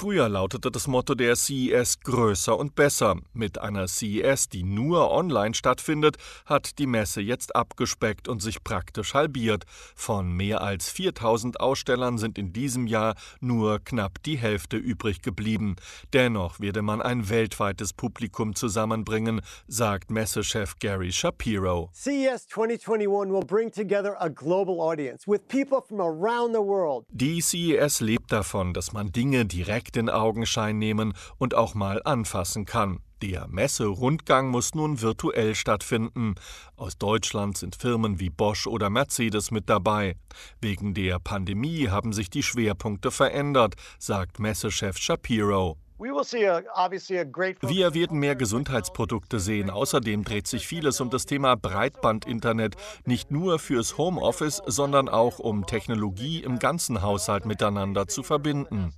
Früher lautete das Motto der CES größer und besser. Mit einer CES, die nur online stattfindet, hat die Messe jetzt abgespeckt und sich praktisch halbiert. Von mehr als 4000 Ausstellern sind in diesem Jahr nur knapp die Hälfte übrig geblieben. Dennoch werde man ein weltweites Publikum zusammenbringen, sagt Messechef Gary Shapiro. CES 2021 will bring together a global audience with people from around the world. Die CES lebt davon, dass man Dinge direkt direkt in Augenschein nehmen und auch mal anfassen kann. Der Messe-Rundgang muss nun virtuell stattfinden. Aus Deutschland sind Firmen wie Bosch oder Mercedes mit dabei. Wegen der Pandemie haben sich die Schwerpunkte verändert, sagt Messechef Shapiro. Wir werden mehr Gesundheitsprodukte sehen. Außerdem dreht sich vieles um das Thema Breitbandinternet, nicht nur fürs Homeoffice, sondern auch um Technologie im ganzen Haushalt miteinander zu verbinden.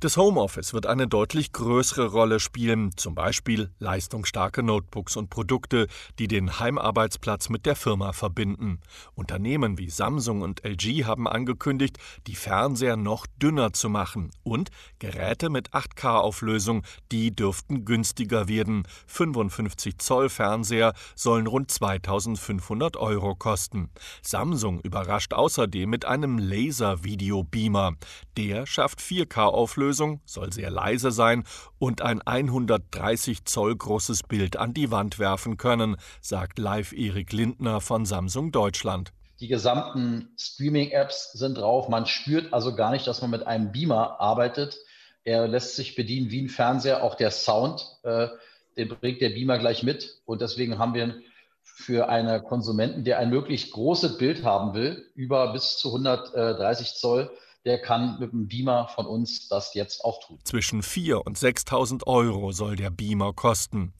Das Homeoffice wird eine deutlich größere Rolle spielen, zum Beispiel leistungsstarke Notebooks und Produkte, die den Heimarbeitsplatz mit der Firma verbinden. Unternehmen wie Samsung und LG haben angekündigt, die Fernseher noch dünner zu machen und Geräte mit 8K-Auflösung, die dürften günstiger werden. 55 Zoll Fernseher sollen rund 2500 Euro kosten. Samsung überrascht außerdem mit einem Laser-Video-Beamer. Der schafft 4K-Auflösung, soll sehr leise sein und ein 130 Zoll großes Bild an die Wand werfen können, sagt live Erik Lindner von Samsung Deutschland. Die gesamten Streaming-Apps sind drauf. Man spürt also gar nicht, dass man mit einem Beamer arbeitet. Er lässt sich bedienen wie ein Fernseher. Auch der Sound, äh, den bringt der Beamer gleich mit. Und deswegen haben wir für einen Konsumenten, der ein möglichst großes Bild haben will, über bis zu 130 Zoll, der kann mit dem Beamer von uns das jetzt auch tun. Zwischen 4.000 und 6.000 Euro soll der Beamer kosten.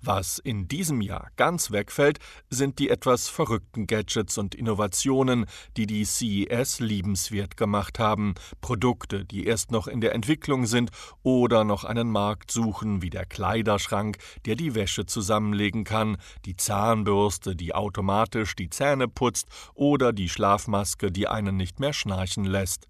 Was in diesem Jahr ganz wegfällt, sind die etwas verrückten Gadgets und Innovationen, die die CES liebenswert gemacht haben. Produkte, die erst noch in der Entwicklung sind oder noch einen Markt suchen, wie der Kleiderschrank, der die Wäsche zusammenlegen kann, die Zahnbürste, die automatisch die Zähne putzt oder die Schlafmaske, die einen nicht mehr schnarchen lässt.